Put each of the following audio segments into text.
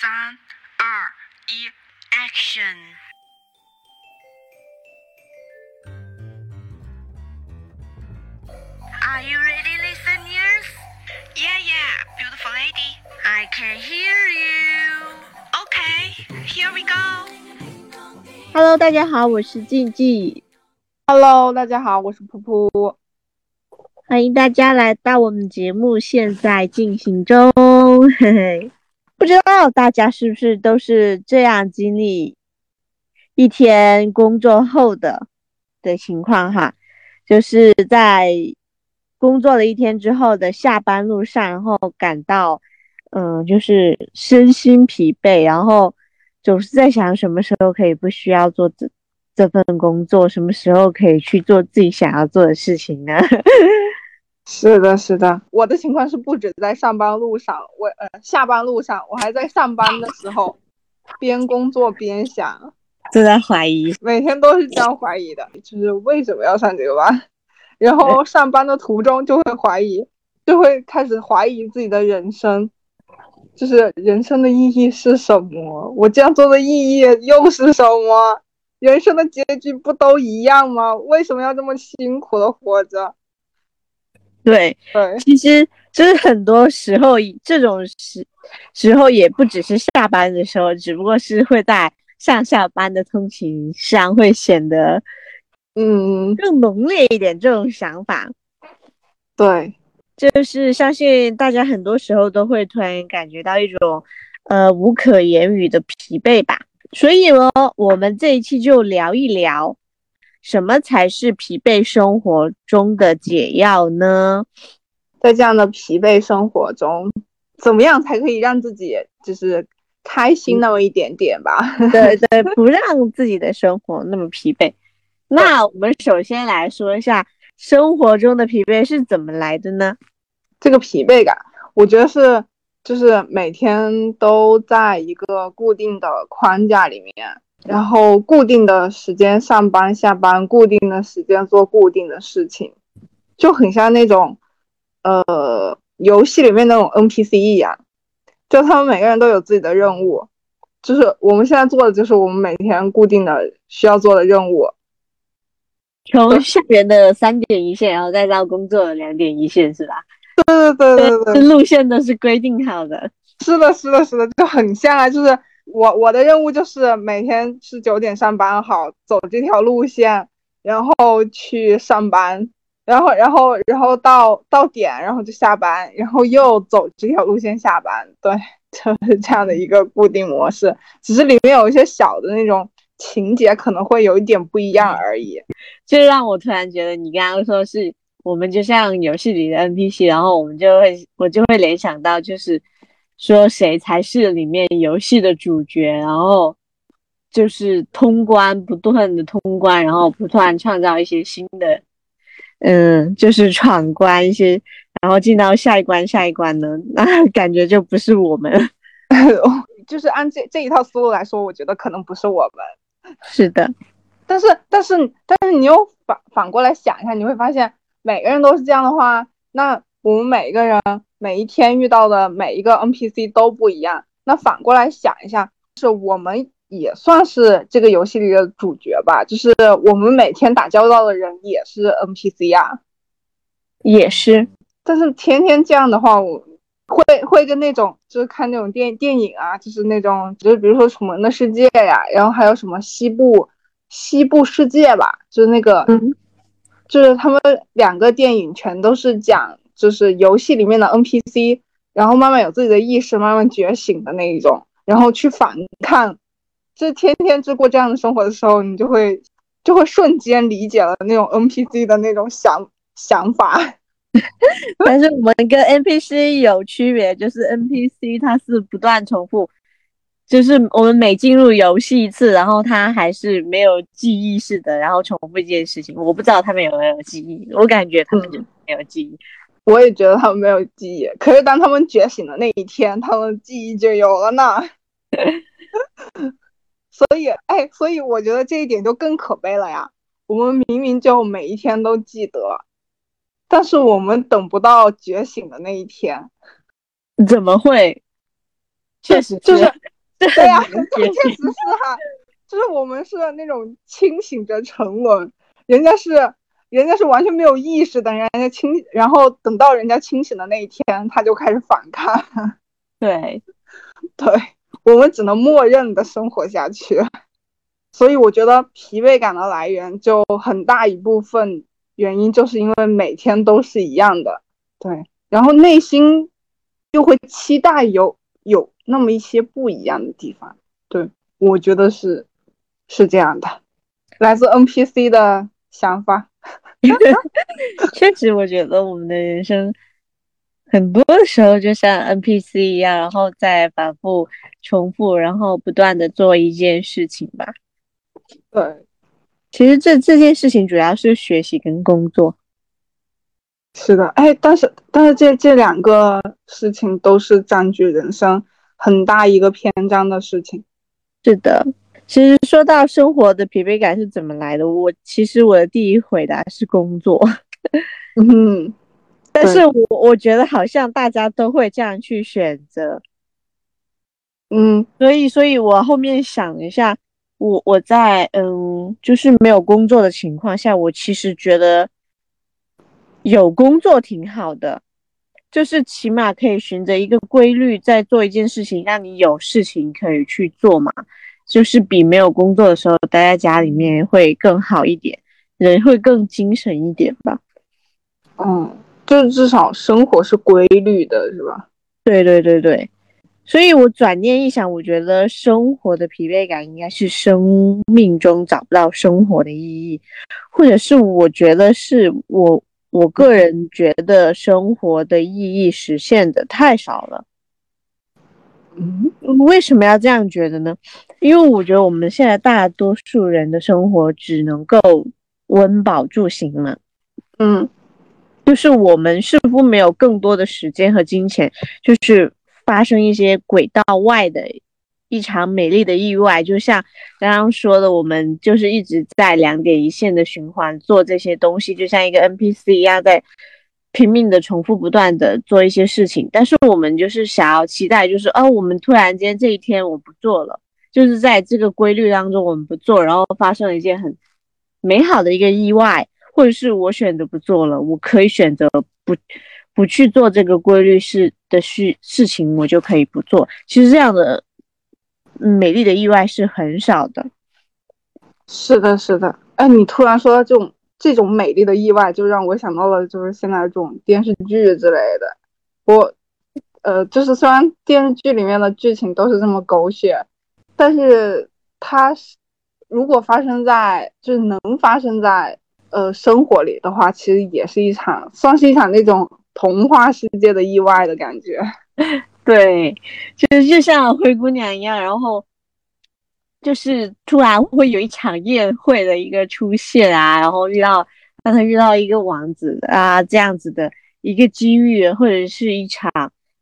三、二、一，Action！Are you ready, listeners? Yeah, yeah, beautiful lady. I can hear you. Okay, here we go. Hello，大家好，我是静静，Hello，大家好，我是噗噗。欢迎大家来到我们节目，现在进行中。嘿嘿，不知道大家是不是都是这样经历一天工作后的的情况哈？就是在工作了一天之后的下班路上，然后感到嗯，就是身心疲惫，然后总是在想什么时候可以不需要做这这份工作，什么时候可以去做自己想要做的事情呢？是的，是的，我的情况是不止在上班路上，我呃下班路上，我还在上班的时候边工作边想，正在怀疑，每天都是这样怀疑的，就是为什么要上这个班？然后上班的途中就会怀疑，就会开始怀疑自己的人生，就是人生的意义是什么？我这样做的意义又是什么？人生的结局不都一样吗？为什么要这么辛苦的活着？对，对，其实就是很多时候这种时时候也不只是下班的时候，只不过是会在上下班的通勤上会显得嗯，更浓烈一点这种想法。对，就是相信大家很多时候都会突然感觉到一种呃无可言语的疲惫吧。所以呢，我们这一期就聊一聊，什么才是疲惫生活中的解药呢？在这样的疲惫生活中，怎么样才可以让自己就是开心那么一点点吧？对对，不让自己的生活那么疲惫。那我们首先来说一下生活中的疲惫是怎么来的呢？这个疲惫感，我觉得是就是每天都在一个固定的框架里面，然后固定的时间上班下班，固定的时间做固定的事情，就很像那种呃游戏里面那种 NPC 一样，就他们每个人都有自己的任务，就是我们现在做的就是我们每天固定的需要做的任务。从校园的三点一线，然后再到工作的两点一线，是吧？对对对对对，路线都是规定好的。是的，是的，是的，就很像啊。就是我我的任务就是每天是九点上班，好走这条路线，然后去上班，然后然后然后到到点，然后就下班，然后又走这条路线下班。对，就是 这样的一个固定模式，只是里面有一些小的那种情节可能会有一点不一样而已。就让我突然觉得你刚刚说是我们就像游戏里的 NPC，然后我们就会我就会联想到就是说谁才是里面游戏的主角，然后就是通关不断的通关，然后不断创造一些新的，嗯，就是闯关一些，然后进到下一关下一关呢，那 感觉就不是我们。就是按这这一套思路来说，我觉得可能不是我们。是的，但是但是但是你又反反过来想一下，你会发现每个人都是这样的话，那我们每一个人每一天遇到的每一个 NPC 都不一样。那反过来想一下，就是我们也算是这个游戏里的主角吧，就是我们每天打交道的人也是 NPC 呀、也是，但是天天这样的话，我会会跟那种就是看那种电电影啊，就是那种就是比如说《楚门的世界》呀，然后还有什么西部西部世界吧，就是那个，嗯。就是他们两个电影全都是讲就是游戏里面的 NPC，然后慢慢有自己的意识，慢慢觉醒的那一种，然后去反抗，就天天就过这样的生活的时候，你就会就会瞬间理解了那种 NPC 的那种想想法。但是我们跟 NPC 有区别，就是 NPC 它是不断重复，就是我们每进入游戏一次，然后它还是没有记忆似的，然后重复一件事情。我不知道他们有没有记忆，我感觉他们就没有记忆。我也觉得他们没有记忆，可是当他们觉醒的那一天，他们记忆就有了呢。所以，哎，所以我觉得这一点就更可悲了呀。我们明明就每一天都记得，但是我们等不到觉醒的那一天。怎么会？确实就是对 对呀、这 确实是哈、就是我们是那种清醒着沉沦，人家是人家是完全没有意识的，人家清，然后等到人家清醒的那一天，他就开始反抗，对，对我们只能默认的生活下去。所以我觉得疲惫感的来源就很大一部分原因就是因为每天都是一样的，对，然后内心又会期待有有那么一些不一样的地方，对我觉得是是这样的，来自 NPC 的想法，确实，我觉得我们的人生很多的时候就像 NPC 一样，然后再反复重复，然后不断的做一件事情吧。对，其实这这件事情主要是学习跟工作。是的，哎，但是但是这这两个事情都是占据人生很大一个篇章的事情。是的，其实说到生活的疲惫感是怎么来的，我其实我的第一回答是工作，嗯，但是我我觉得好像大家都会这样去选择，嗯所以所以我后面想一下，我我在嗯就是没有工作的情况下，我其实觉得有工作挺好的。就是起码可以循着一个规律在做一件事情，让你有事情可以去做嘛。就是比没有工作的时候待在家里面会更好一点，人会更精神一点吧。嗯，就至少生活是规律的，是吧？对对对对，所以我转念一想，我觉得生活的疲惫感应该是生命中找不到生活的意义，或者是我觉得是我我个人觉得生活的意义实现的太少了。嗯为什么要这样觉得呢？因为我觉得我们现在大多数人的生活只能够温饱住行嘛，嗯就是我们似乎没有更多的时间和金钱，就是发生一些轨道外的一场美丽的意外。就像刚刚说的，我们就是一直在两点一线的循环做这些东西，就像一个 NPC 一样，在拼命的重复不断的做一些事情。但是我们就是想要期待，就是哦，我们突然间这一天我不做了，就是在这个规律当中我们不做，然后发生了一件很美好的一个意外。或者是我选择不做了，我可以选择不不去做这个规律事的事事情，我就可以不做。其实这样的美丽的意外是很少的。是的，是的。哎，你突然说到这种这种美丽的意外，就让我想到了就是现在这种电视剧之类的。我呃，就是虽然电视剧里面的剧情都是这么狗血，但是它是如果发生在就是能发生在呃生活里的话，其实也是一场算是一场那种童话世界的意外的感觉。对，就是就像灰姑娘一样，然后就是突然会有一场宴会的一个出现啊，然后遇到让她遇到一个王子啊，这样子的一个机遇，或者是一场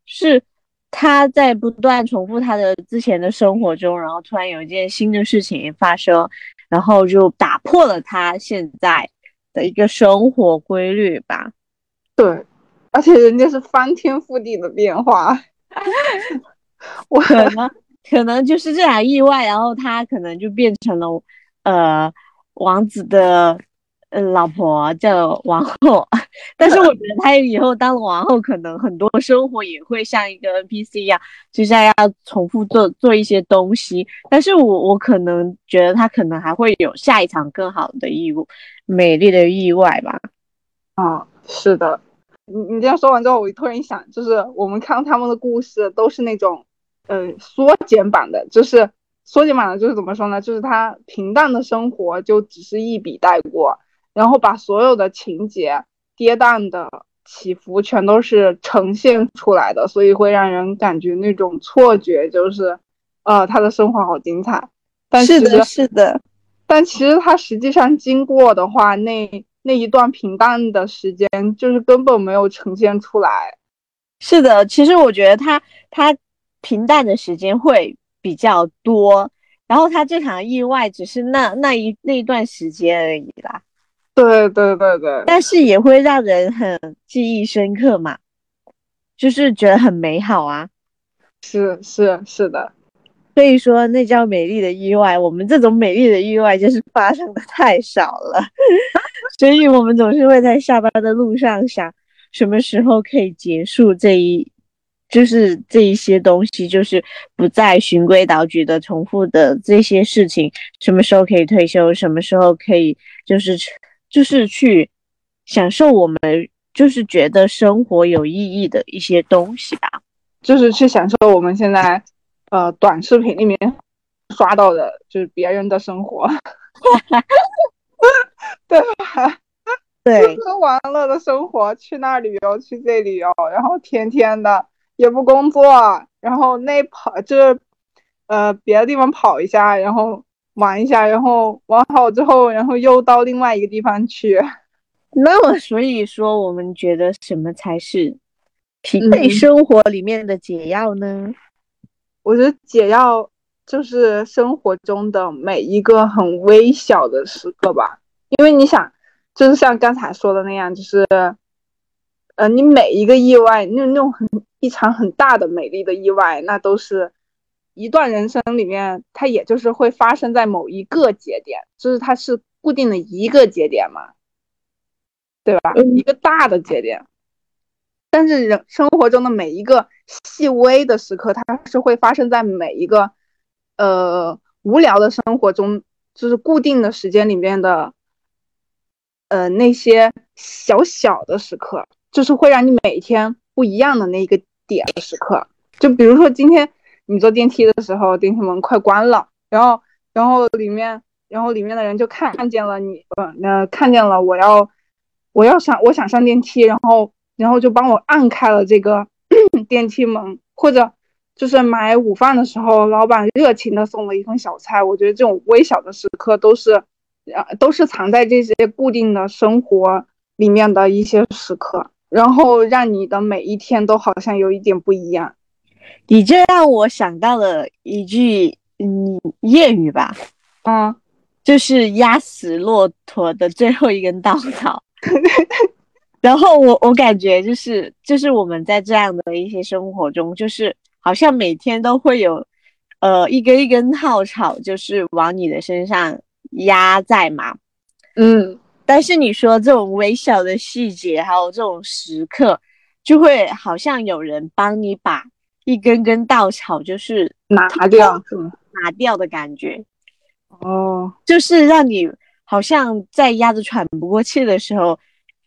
是她在不断重复他的之前的生活中，然后突然有一件新的事情发生，然后就打破了他现在的一个生活规律吧。对，而且人家是翻天覆地的变化。我可能可能就是这场意外，然后他可能就变成了呃王子的呃老婆叫王后，但是我觉得他以后当了王后，可能很多生活也会像一个 NPC 一样，就像要重复做做一些东西。但是我我可能觉得他可能还会有下一场更好的意物，美丽的意外吧。啊，是的，你你这样说完之后，我突然想，就是我们看他们的故事都是那种，呃，缩减版的，就是缩减版的，就是怎么说呢？就是他平淡的生活就只是一笔带过，然后把所有的情节跌宕的起伏全都是呈现出来的，所以会让人感觉那种错觉，就是，呃，他的生活好精彩，但是的，是的，但其实他实际上经过的话，那那一段平淡的时间，就是根本没有呈现出来。是的。其实我觉得他他平淡的时间会比较多，然后他这场意外只是那那一那一段时间而已啦，对对对对，但是也会让人很记忆深刻嘛，就是觉得很美好啊。是是是的，所以说那叫美丽的意外。我们这种美丽的意外就是发生的太少了，所以我们总是会在下班的路上想，什么时候可以结束这一，就是这一些东西，就是不再循规蹈矩的重复的这些事情，什么时候可以退休，什么时候可以就是就是去享受我们就是觉得生活有意义的一些东西吧，就是去享受我们现在。呃，短视频里面刷到的就是别人的生活 对吧？对，吃喝玩乐的生活，去那旅游，去这旅游，然后天天的也不工作，然后那跑就是呃别的地方跑一下，然后玩一下，然后玩好之后，然后又到另外一个地方去。那么，所以说，我们觉得什么才是疲惫生活里面的解药呢？我觉得解药就是生活中的每一个很微小的时刻吧，因为你想，就是像刚才说的那样，就是，呃，你每一个意外，那那种很一场很大的美丽的意外，那都是一段人生里面，它也就是会发生在某一个节点，就是它是固定的一个节点嘛，对吧？一个大的节点。但是人生活中的每一个细微的时刻，它是会发生在每一个呃无聊的生活中，就是固定的时间里面的呃那些小小的时刻，就是会让你每天不一样的那一个点的时刻。就比如说今天你坐电梯的时候，电梯门快关了，然后然后里面然后里面的人就看看见了你，呃，那看见了我要我要上我想上电梯，然后。然后就帮我按开了这个 电梯门，或者就是买午饭的时候，老板热情的送了一份小菜。我觉得这种微小的时刻都是，呃，都是藏在这些固定的生活里面的一些时刻，然后让你的每一天都好像有一点不一样。你这让我想到了一句嗯谚语吧，嗯，就是压死骆驼的最后一根稻草。然后我我感觉就是就是我们在这样的一些生活中，就是好像每天都会有，呃一根一根稻草，就是往你的身上压在嘛，嗯。但是你说这种微小的细节，还有这种时刻，就会好像有人帮你把一根根稻草就是拿掉，拿掉的感觉。哦，就是让你好像在压着喘不过气的时候。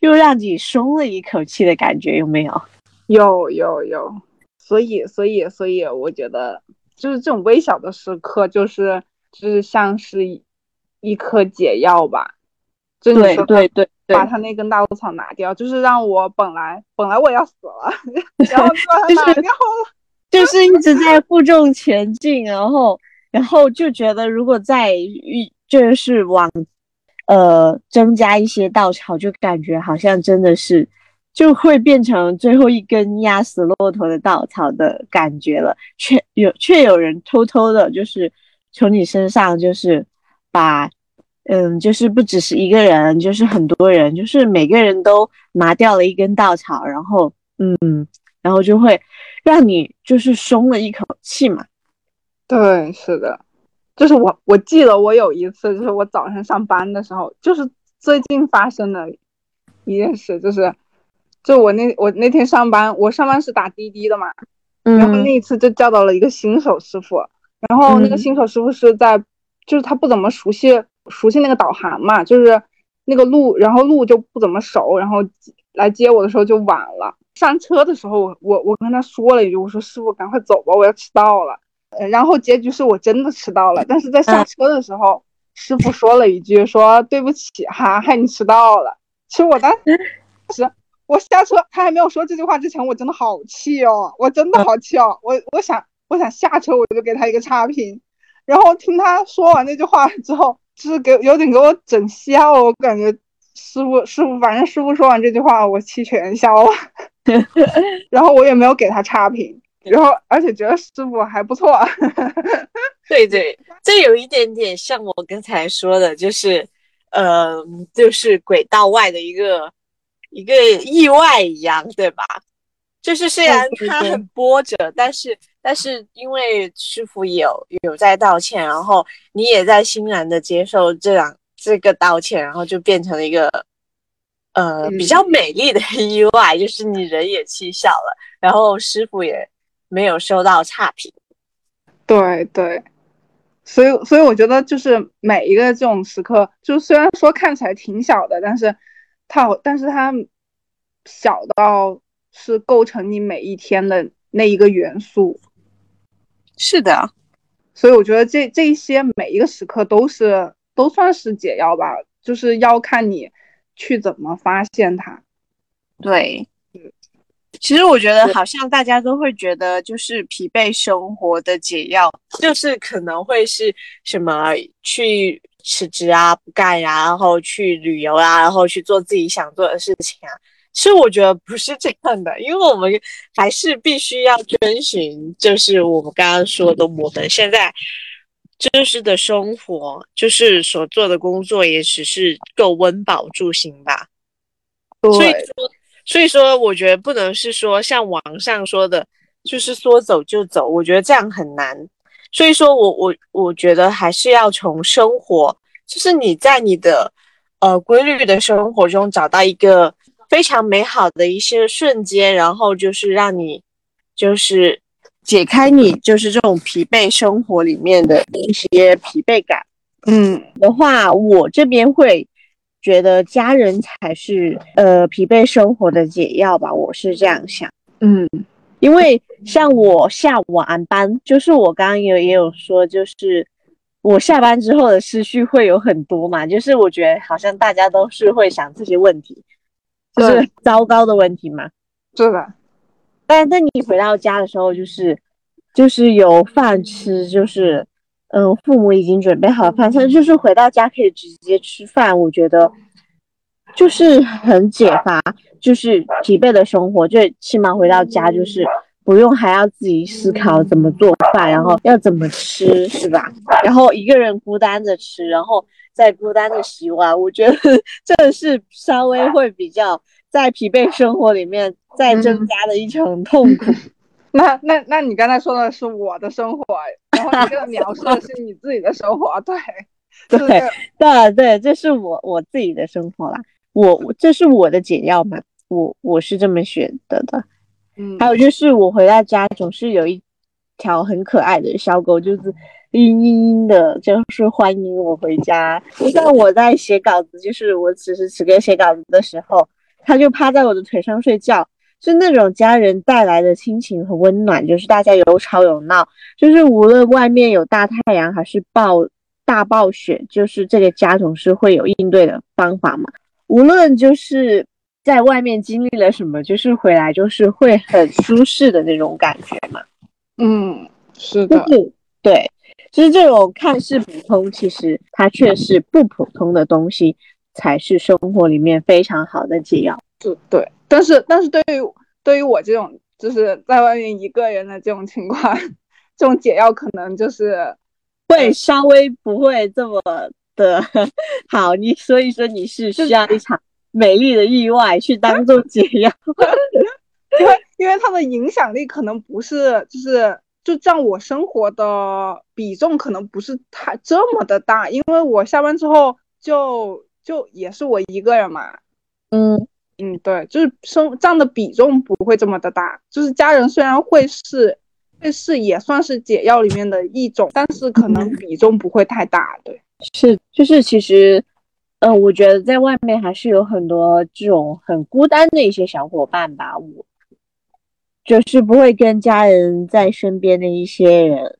又让你松了一口气的感觉，有没有？有有有，所以所以所以，我觉得就是这种微小的时刻，就是就是像是一颗解药吧。对对对，把他那根稻草拿掉，就是让我本来本来我要死了，然后把 它拿掉了，就是一直在负重前进，然后然后就觉得如果再遇就是往。呃，增加一些稻草，就感觉好像真的是就会变成最后一根压死骆驼的稻草的感觉了。却有却有人偷偷的，就是从你身上，就是把，嗯，就是不只是一个人，就是很多人，就是每个人都拿掉了一根稻草，然后，嗯，然后就会让你就是松了一口气嘛。对，是的。就是我，我记得我有一次，就是我早上上班的时候，就是最近发生的一件事，就是，就我那我那天上班，我上班是打滴滴的嘛，然后那一次就叫到了一个新手师傅，然后那个新手师傅是在，就是他不怎么熟悉熟悉那个导航嘛，就是那个路，然后路就不怎么熟，然后来接我的时候就晚了，上车的时候我我我跟他说了一句，我说师傅赶快走吧，我要迟到了。然后结局是我真的迟到了，但是在下车的时候，师傅说了一句：“说对不起哈，害你迟到了。”其实我当时我下车，他还没有说这句话之前，我真的好气哦，我真的好气哦，我我想我想下车，我就给他一个差评。然后听他说完那句话之后，就是给有点给我整笑，我感觉师傅师傅，反正师傅说完这句话，我气全消了。然后我也没有给他差评。然后，而且觉得师傅还不错。对对，这有一点点像我刚才说的，就是，呃，就是轨道外的一个一个意外一样，对吧？就是虽然它很波折，但是但是因为师傅有有在道歉，然后你也在欣然的接受这样这个道歉，然后就变成了一个呃嗯比较美丽的意外，就是你人也气笑了，然后师傅也没有收到差评。对对，所以所以我觉得就是每一个这种时刻，就虽然说看起来挺小的，但是它但是它小到是构成你每一天的那一个元素。是的，所以我觉得这这一些每一个时刻都是都算是解药吧，就是要看你去怎么发现它。对嗯。其实我觉得好像大家都会觉得，就是疲惫生活的解药，就是可能会是什么去辞职啊、不干呀、然后去旅游啊，然后去做自己想做的事情啊。其实我觉得不是这样的，因为我们还是必须要遵循，就是我们刚刚说的，我们现在真实的生活，就是所做的工作，也只是够温饱住行吧。所以说，所以说，我觉得不能是说像网上说的，就是说走就走，我觉得这样很难。所以说我我我觉得还是要从生活，就是你在你的呃规律的生活中找到一个非常美好的一些瞬间，然后就是让你就是解开你就是这种疲惫生活里面的一些疲惫感。嗯，的话，我这边会觉得家人才是呃疲惫生活的解药吧，我是这样想。嗯，因为像我下晚班，就是我刚刚有也有说，就是我下班之后的思绪会有很多嘛，就是我觉得好像大家都是会想这些问题，就是糟糕的问题嘛。是的，但那你回到家的时候，就是就是有饭吃，就是嗯、父母已经准备好了饭菜，就是回到家可以直接吃饭，我觉得就是很解乏，就是疲惫的生活，最起码回到家就是不用还要自己思考怎么做饭，然后要怎么吃，是吧？然后一个人孤单着吃，然后再孤单的洗碗，我觉得 这是稍微会比较在疲惫生活里面再增加的一层痛苦。那那那你刚才说的是我的生活，然后你这个描述的是你自己的生活，对，对对对，这是我我自己的生活啦，我我这是我的解药嘛，我我是这么觉得的。嗯，还有就是我回到家总是有一条很可爱的小狗，就是嘤嘤嘤的，就是欢迎我回家。就像我在写稿子，就是我此时此刻写稿子的时候，它就趴在我的腿上睡觉。是那种家人带来的亲情和温暖，就是大家有吵有闹，就是无论外面有大太阳还是暴大暴雪，就是这个家总是会有应对的方法嘛。无论就是在外面经历了什么，就是回来就是会很舒适的那种感觉嘛。嗯，是的，就是对，就是这种看似普通，其实它却是不普通的东西，才是生活里面非常好的解药。是对，但是但是对于对于我这种就是在外面一个人的这种情况，这种解药可能就是会稍微不会这么的 好，你所以说你是需要一场美丽的意外去当做解药。因为因为它的影响力可能不是就是就占我生活的比重可能不是太这么的大，因为我下班之后就就也是我一个人嘛，嗯，嗯，对，就是生占的比重不会这么的大，就是家人虽然会是会是也算是解药里面的一种，但是可能比重不会太大，对，是，就是其实，呃，我觉得在外面还是有很多这种很孤单的一些小伙伴吧，我就是不会跟家人在身边的一些人，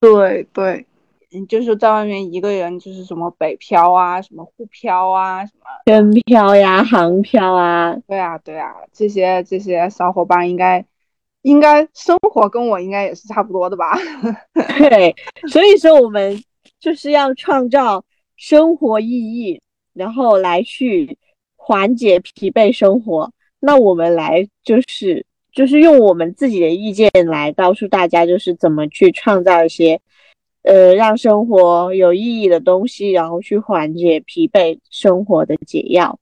对对，嗯，就是在外面一个人，就是什么北漂啊，什么沪漂啊，什么，跟漂呀、航漂啊，对啊对啊，这些这些小伙伴应该应该生活跟我应该也是差不多的吧？对，所以说我们就是要创造生活意义，然后来去缓解疲惫生活。那我们来就是就是用我们自己的意见来告诉大家，就是怎么去创造一些呃让生活有意义的东西，然后去缓解疲惫生活的解药。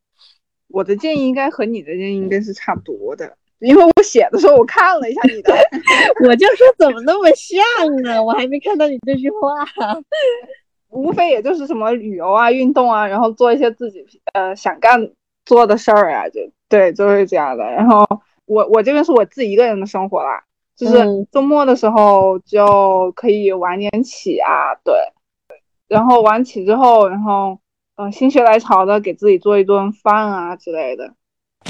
我的建议应该和你的建议应该是差不多的。因为我写的时候我看了一下你的，我就说怎么那么像呢？我还没看到你这句话。无非也就是什么旅游啊、运动啊，然后做一些自己呃想干做的事儿啊，就对，就是这样的。然后我我这边是我自己一个人的生活啦，就是嗯。周末的时候就可以晚点起啊，对，然后晚起之后，然后呃心血来潮的给自己做一顿饭啊之类的，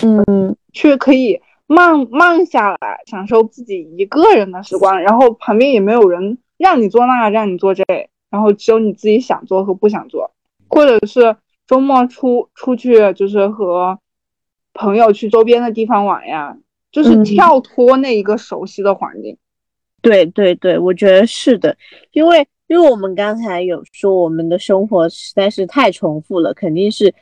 嗯。去可以慢慢下来，享受自己一个人的时光，然后旁边也没有人让你做那，让你做这，然后只有你自己想做和不想做，或者是周末出出去就是和朋友去周边的地方玩呀，就是嗯跳脱那一个熟悉的环境。对对对，我觉得是的，因为因为我们刚才有说我们的生活实在是太重复了，肯定是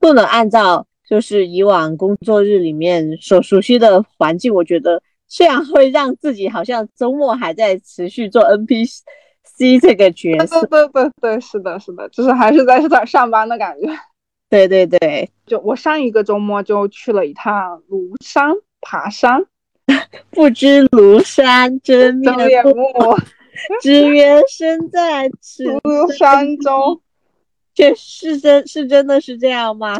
不能按照就是以往工作日里面所熟悉的环境，我觉得这样会让自己好像周末还在持续做 NPC 这个角对色。对对对，是的，是的，就是还是在在上班的感觉。对对对，就我上一个周末就去了一趟庐山爬山，不知庐山真面目，只缘身在此山中。这是真是真的是这样吗？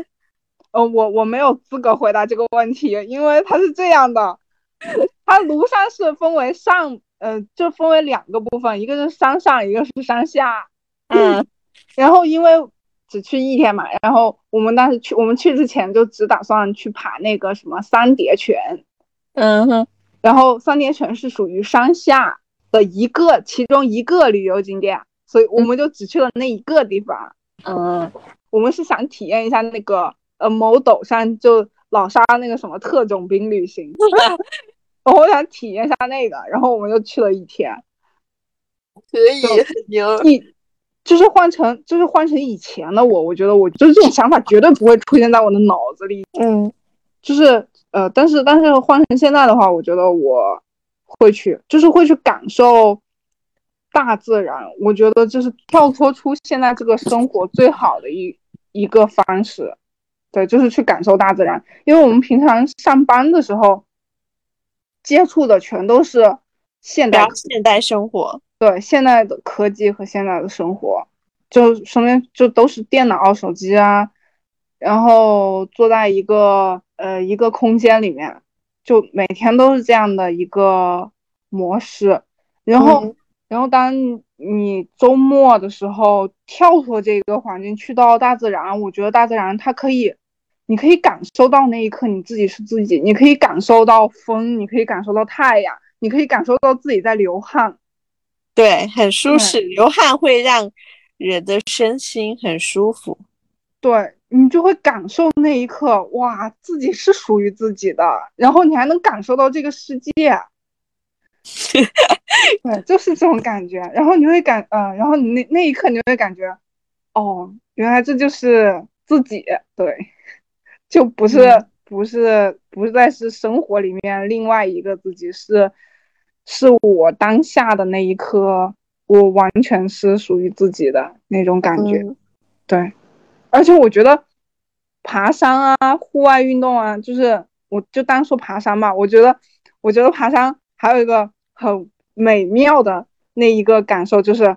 呃，我我没有资格回答这个问题，因为它是这样的，它庐山是分为上，呃，就分为两个部分，一个是山上，一个是山下。嗯然后因为只去一天嘛，然后我们当时去，我们去之前就只打算去爬那个什么三叠泉，嗯哼，然后三叠泉是属于山下的一个其中一个旅游景点，所以我们就只去了那一个地方。嗯。我们是想体验一下那个呃某斗山就老沙那个什么特种兵旅行，我想体验一下那个，然后我们就去了一天，可以牛一就是换成就是换成以前的我，我觉得我就是这种想法绝对不会出现在我的脑子里，嗯就是呃，但是但是换成现在的话，我觉得我会去，就是会去感受大自然。我觉得这是跳脱出现在这个生活最好的一一个方式。对，就是去感受大自然，因为我们平常上班的时候接触的全都是现代现代生活，对现在的科技和现在的生活，就身边就都是电脑、手机啊，然后坐在一个呃一个空间里面，就每天都是这样的一个模式。然后，嗯然后当你周末的时候跳脱这个环境，去到大自然，我觉得大自然它可以，你可以感受到那一刻你自己是自己，你可以感受到风，你可以感受到太阳，你可以感受到自己在流汗。对，很舒适，流汗会让人的身心很舒服。对你就会感受那一刻，哇，自己是属于自己的，然后你还能感受到这个世界，对，就是这种感觉。然后你会感，呃，然后你那那一刻你会感觉，哦，原来这就是自己，对，就不是、嗯不是不再是生活里面另外一个自己，是是我当下的那一刻，我完全是属于自己的那种感觉。嗯对，而且我觉得爬山啊、户外运动啊，就是我就单说爬山吧，我觉得，我觉得爬山还有一个很美妙的那一个感受，就是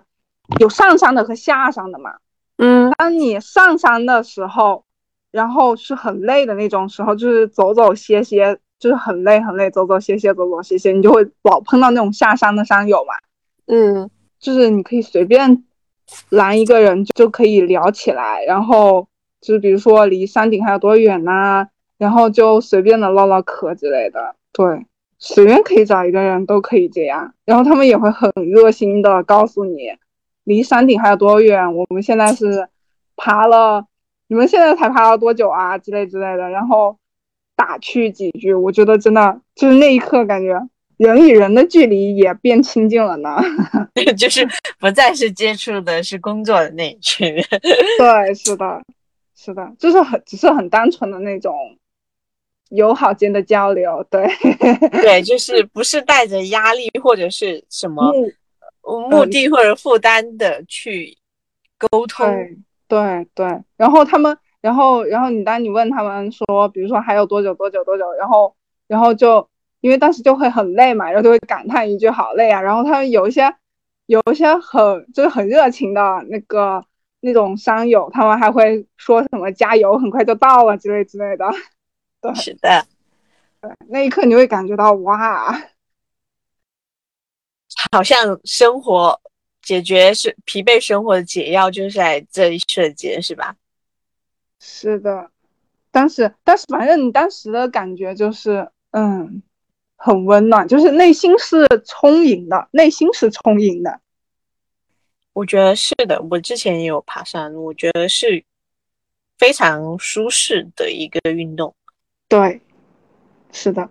有上山的和下山的嘛。嗯当你上山的时候，然后是很累的那种时候，就是走走歇歇，就是很累很累，走走歇歇，走走歇歇，你就会老碰到那种下山的山友嘛。嗯。就是你可以随便拦一个人就可以聊起来，然后就是比如说离山顶还有多远呐、然后就随便的唠唠嗑之类的，对，随便可以找一个人都可以这样，然后他们也会很热心的告诉你离山顶还有多远，我们现在是爬了，你们现在才爬了多久啊？之类之类的，然后打趣几句，我觉得真的就是那一刻感觉人与人的距离也变亲近了呢。就是不再是接触的是工作的那一群人。对，是的，是的，就是很只是很单纯的那种友好间的交流，对，对，就是不是带着压力或者是什么目目的或者负担的去沟通。对对对，然后他们，然后然后你当你问他们说，比如说还有多久多久多久，然后然后就因为当时就会很累嘛，然后就会感叹一句好累啊。然后他们有一些有一些很就是很热情的那个那种商友，他们还会说什么加油，很快就到了之类之类的。对，是的，那一刻你会感觉到哇，好像生活解决是疲惫生活的解药，就是在这一瞬间，是吧？是的。当时，但是反正你当时的感觉就是，嗯，很温暖，就是内心是充盈的，内心是充盈的。我觉得是的，我之前也有爬山，我觉得是非常舒适的一个运动。对，是的，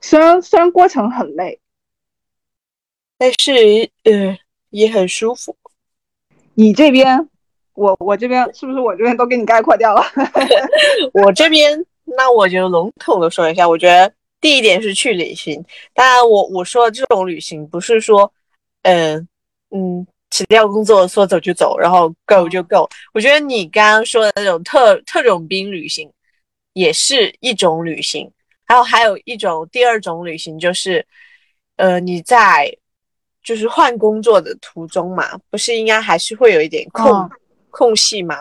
虽然虽然过程很累，但是呃也很舒服。你这边，我我这边是不是我这边都给你概括掉了？我这边那我就笼统的说一下，我觉得第一点是去旅行。当然我，我说的这种旅行不是说，嗯嗯，辞掉工作说走就走，然后 go 就 go。我觉得你刚刚说的那种特特种兵旅行也是一种旅行，然后还有一种第二种旅行就是，呃，你在就是换工作的途中嘛，不是应该还是会有一点空、嗯空隙嘛？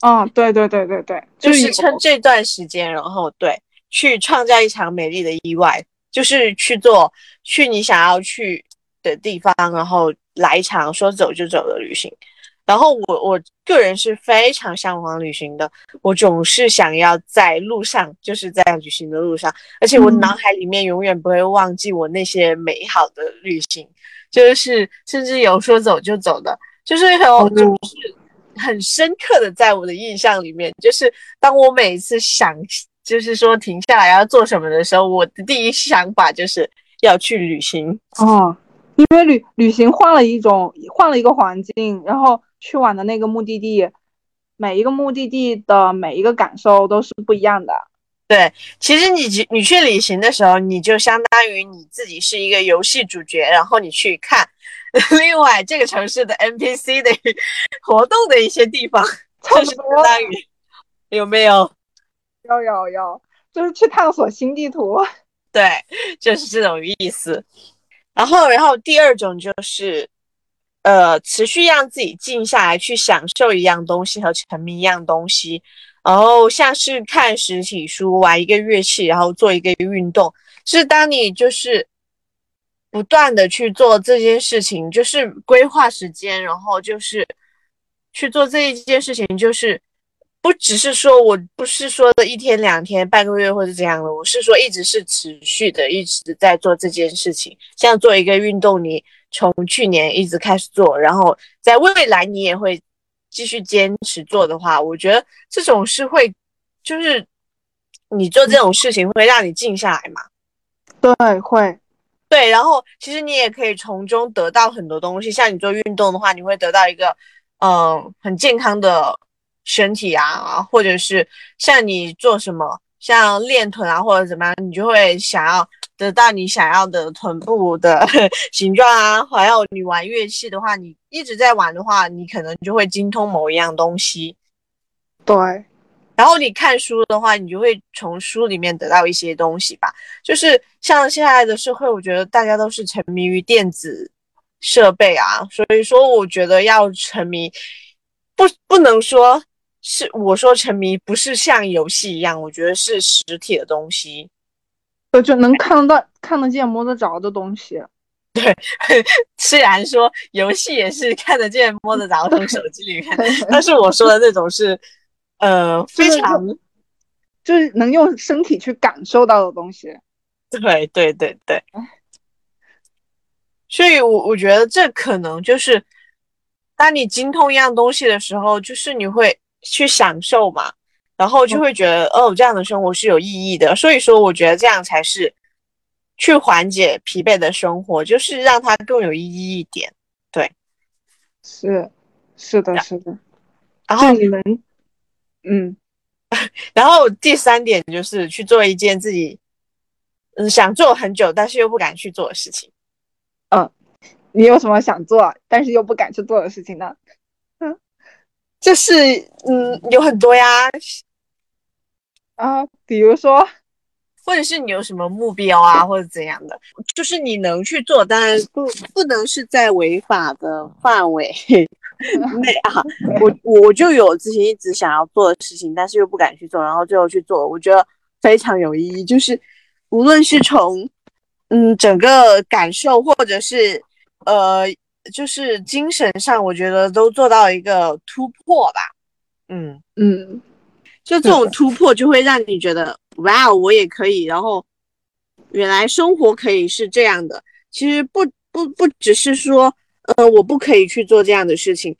嗯，对对对对对，就是趁这段时间，然后对，去创造一场美丽的意外，就是去做去你想要去的地方，然后来一场说走就走的旅行。然后我我个人是非常向往旅行的，我总是想要在路上，就是在旅行的路上，而且我嗯脑海里面永远不会忘记我那些美好的旅行，就是甚至有说走就走的，就是有就是很深刻的在我的印象里面，就是当我每一次想，就是说停下来要做什么的时候，我的第一想法就是要去旅行。哦，因为旅旅行换了一种换了一个环境，然后去往的那个目的地，每一个目的地的每一个感受都是不一样的。对其实你去你去旅行的时候，你就相当于你自己是一个游戏主角，然后你去看 另外这个城市的 NPC 的 活动的一些地方，就是相当于有没有？有有有，就是去探索新地图。对，就是这种意思。然后，然后第二种就是，呃，持续让自己静下来，去享受一样东西和沉迷一样东西。然后像是看实体书、玩一个乐器，然后做一个运动，是当你就是不断的去做这件事情，就是规划时间，然后就是去做这一件事情，就是不只是说我不是说的一天两天、半个月或者这样的，我是说一直是持续的，一直在做这件事情。像做一个运动，你从去年一直开始做，然后在未来你也会继续坚持做的话，我觉得这种是会，就是你做这种事情会让你静下来嘛。对，会，对，然后其实你也可以从中得到很多东西。像你做运动的话，你会得到一个嗯、呃很健康的身体啊，或者是像你做什么，像练臀啊或者怎么样，你就会想要得到你想要的臀部的 形状啊。还有你玩乐器的话，你一直在玩的话，你可能就会精通某一样东西。对，然后你看书的话，你就会从书里面得到一些东西吧。就是像现在的社会，我觉得大家都是沉迷于电子设备啊，所以说我觉得要沉迷，不不能说是我说沉迷不是像游戏一样，我觉得是实体的东西。我就能看得到、看得见、摸得着的东西。对 虽然说游戏也是看得见、摸得着，从手机里面，但是我说的那种是，呃，非常就是能用身体去感受到的东西。对对对对，所以我我觉得这可能就是，当你精通一样东西的时候，就是你会去享受嘛，然后就会觉得、哦，这样的生活是有意义的。所以说，我觉得这样才是去缓解疲惫的生活，就是让它更有意义一点。对是，是的，是的。然后你能，嗯，然后第三点就是去做一件自己嗯想做很久但是又不敢去做的事情。嗯你有什么想做但是又不敢去做的事情呢？嗯就是嗯有很多呀，啊，比如说，或者是你有什么目标啊，或者怎样的，就是你能去做，当然不不能是在违法的范围 内啊。我我就有之前一直想要做的事情，但是又不敢去做，然后最后去做，我觉得非常有意义。就是无论是从嗯整个感受，或者是呃就是精神上，我觉得都做到一个突破吧。嗯，嗯，就这种突破就会让你觉得，哇，哦，我也可以。然后，原来生活可以是这样的。其实不不不只是说，呃，我不可以去做这样的事情，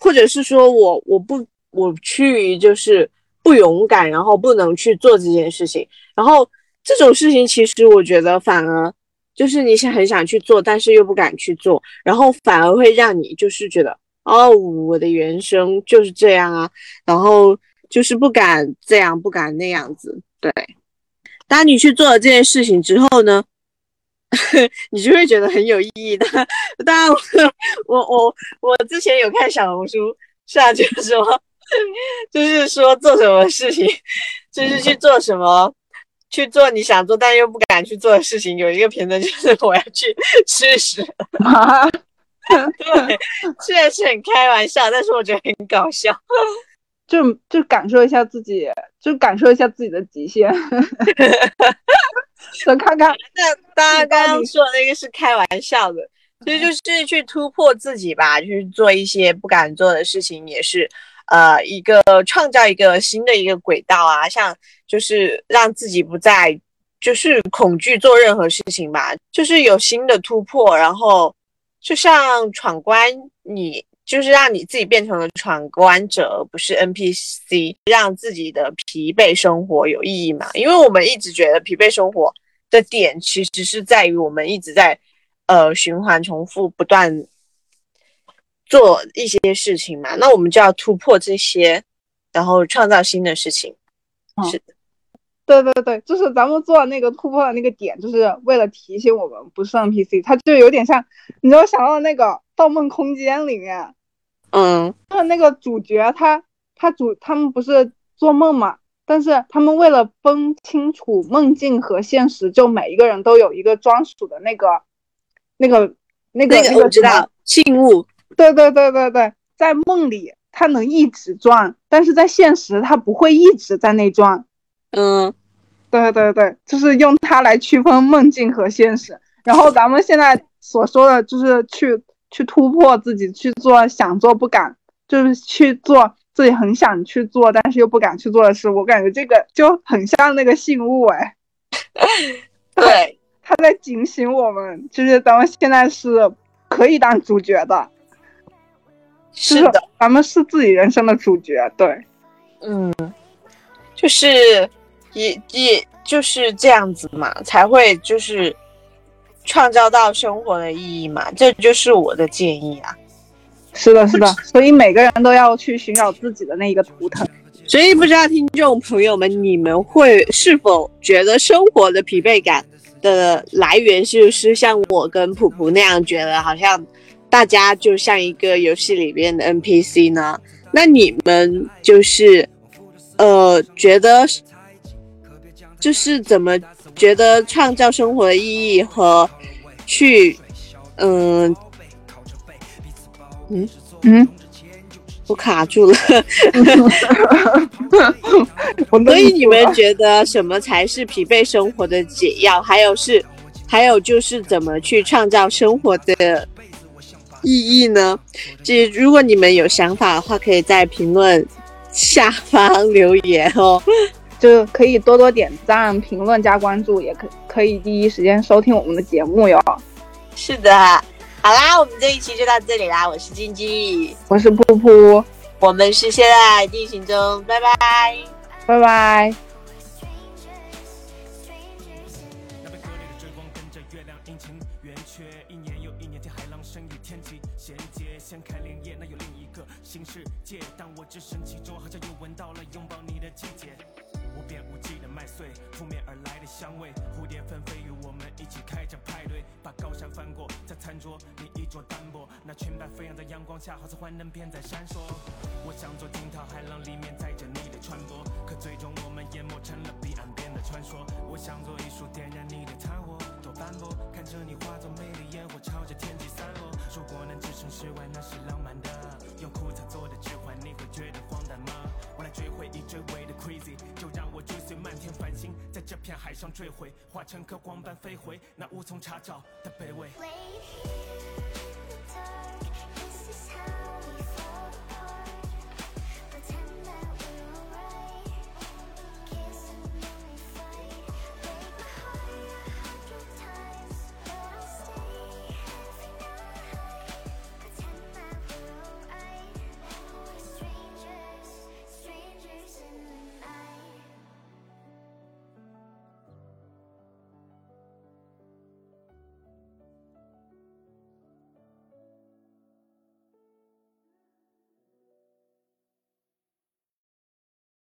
或者是说我我不我趋于就是不勇敢，然后不能去做这件事情。然后这种事情，其实我觉得反而就是你想很想去做，但是又不敢去做，然后反而会让你就是觉得。哦，我的原生就是这样啊，然后就是不敢这样，不敢那样子。对，当你去做了这件事情之后呢，你就会觉得很有意义的。当然，我我我之前有看小红书，上就是说，就是说做什么事情，就是去做什么，去做你想做但又不敢去做的事情。有一个评论就是我要去吃屎。对，虽然是很开玩笑，但是我觉得很搞笑，就就感受一下自己，就感受一下自己的极限，等看看。那大家刚刚说的那个是开玩笑的，其实就是去突破自己吧，去做一些不敢做的事情，也是呃一个创造一个新的一个轨道啊，像就是让自己不再就是恐惧做任何事情吧，就是有新的突破，然后。就像闯关，你就是让你自己变成了闯关者，而不是 NPC，让自己的疲惫生活有意义嘛？因为我们一直觉得疲惫生活的点，其实是在于我们一直在呃循环重复，不断做一些事情嘛。那我们就要突破这些，然后创造新的事情。是的。对对对，就是咱们做那个突破的那个点，就是为了提醒我们不是 NPC，它就有点像，你知道想到那个《盗梦空间》里面，嗯，就是那个主角他他主他们不是做梦嘛，但是他们为了分清楚梦境和现实，就每一个人都有一个专属的那个那个那个那个我知道信物，对对对对对，在梦里它能一直转，但是在现实它不会一直在那转。嗯，对对对，就是用它来区分梦境和现实。然后咱们现在所说的就是去去突破自己，去做想做不敢，就是去做自己很想去做但是又不敢去做的事。我感觉这个就很像那个信物哎，对，他在警醒我们，就是咱们现在是可以当主角的，是的，咱们是自己人生的主角。对，嗯，就是。也也就是这样子嘛，才会就是创造到生活的意义嘛，这就是我的建议啊。是的，是的，所以每个人都要去寻找自己的那一个图腾。所以不知道听众朋友们，你们会是否觉得生活的疲惫感的来源是不是像我跟普普那样觉得，好像大家就像一个游戏里边的 NPC 呢？那你们就是呃觉得？就是怎么觉得创造生活的意义和去，嗯嗯嗯，我卡住了。所以你们觉得什么才是疲惫生活的解药？还有是，还有就是怎么去创造生活的意义呢？这如果你们有想法的话，可以在评论下方留言哦。就可以多多点赞、评论、加关注，也可可以第一时间收听我们的节目哟。是的，好啦，我们这一期就到这里啦。我是金鸡，我是噗噗，我们是现在进行中，拜拜，拜拜。衣着单薄，那裙摆飞扬在阳光下，好似幻灯片在闪烁。我想做惊涛骇浪里面载着你的船舶，可最终我们淹没成了彼岸边的传说。我想做一束点燃你的炭火，多斑驳，看着你化作美丽烟火，朝着天际散落。如果能置身事外，那是浪漫的。用枯草做的指环，你会觉得荒诞吗？我来追回忆追尾 crazy 就让我追随漫天繁星在这片海上坠毁化成颗光斑飞回那无从查找的卑微。